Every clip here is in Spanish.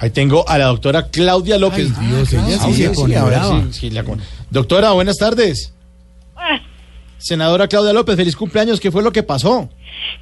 Ahí tengo a la doctora Claudia López. Ay, Dios, ella sí si- si la con- Doctora, buenas tardes. Senadora Claudia López, feliz cumpleaños. ¿Qué fue lo que pasó?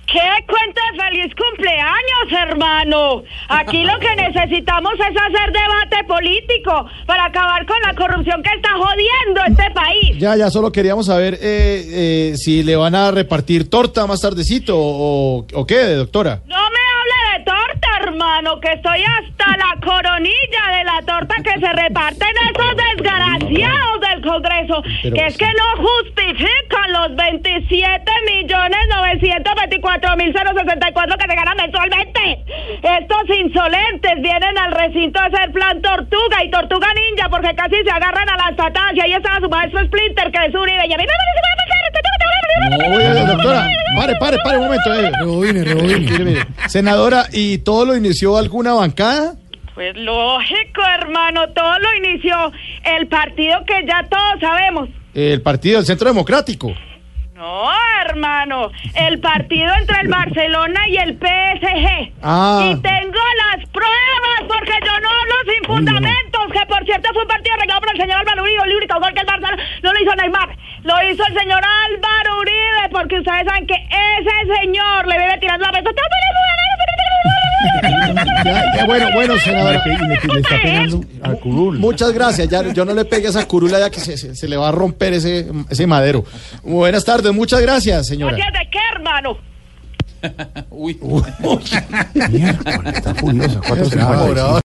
¿Qué cuenta de feliz cumpleaños, hermano? Aquí lo que necesitamos es hacer debate político para acabar con la corrupción que está jodiendo este país. Ya, ya, solo queríamos saber eh, eh, si le van a repartir torta más tardecito o, o qué, doctora. No me hable de torta, hermano, que estoy hasta la coronilla de la torta que se reparten esos desgraciados del Congreso, Pero- que es que no justifican los 27 millones 924 mil 064 que se ganan mensualmente. Estos insolentes vienen al recinto a hacer plan tortuga y tortuga ninja porque casi se agarran a las patadas y ahí estaba su maestro Splinter que es Uribe y a mí me parece que va a pasar. Oye, doctora, pare, pare, pare un momento. eh. Rebobine, rebobine. Mire, mire. Senadora, ¿y todo lo inició alguna bancada? Pues lógico, hermano, todo lo inició el partido que ya todos sabemos. El partido del Centro Democrático. No, hermano, el partido entre el Barcelona y el PSG. Ah. Y tengo las pruebas porque yo no hablo sin fundamentos, que por cierto fue un partido arreglado por el señor Álvaro Uribe, el único gol que el Barcelona no lo hizo Neymar, lo hizo el señor Álvaro porque ustedes saben que ese señor le vive tirando la pelota. Ya, ya, bueno, bueno, senadora. Y le, le está pegando al curul. Muchas gracias. Ya, yo no le pegue a esa curula ya que se, se- se le va a romper ese, ese madero. Buenas tardes, muchas gracias, señora. Gracias de qué, hermano. Miércoles, está furiosa. 4.50.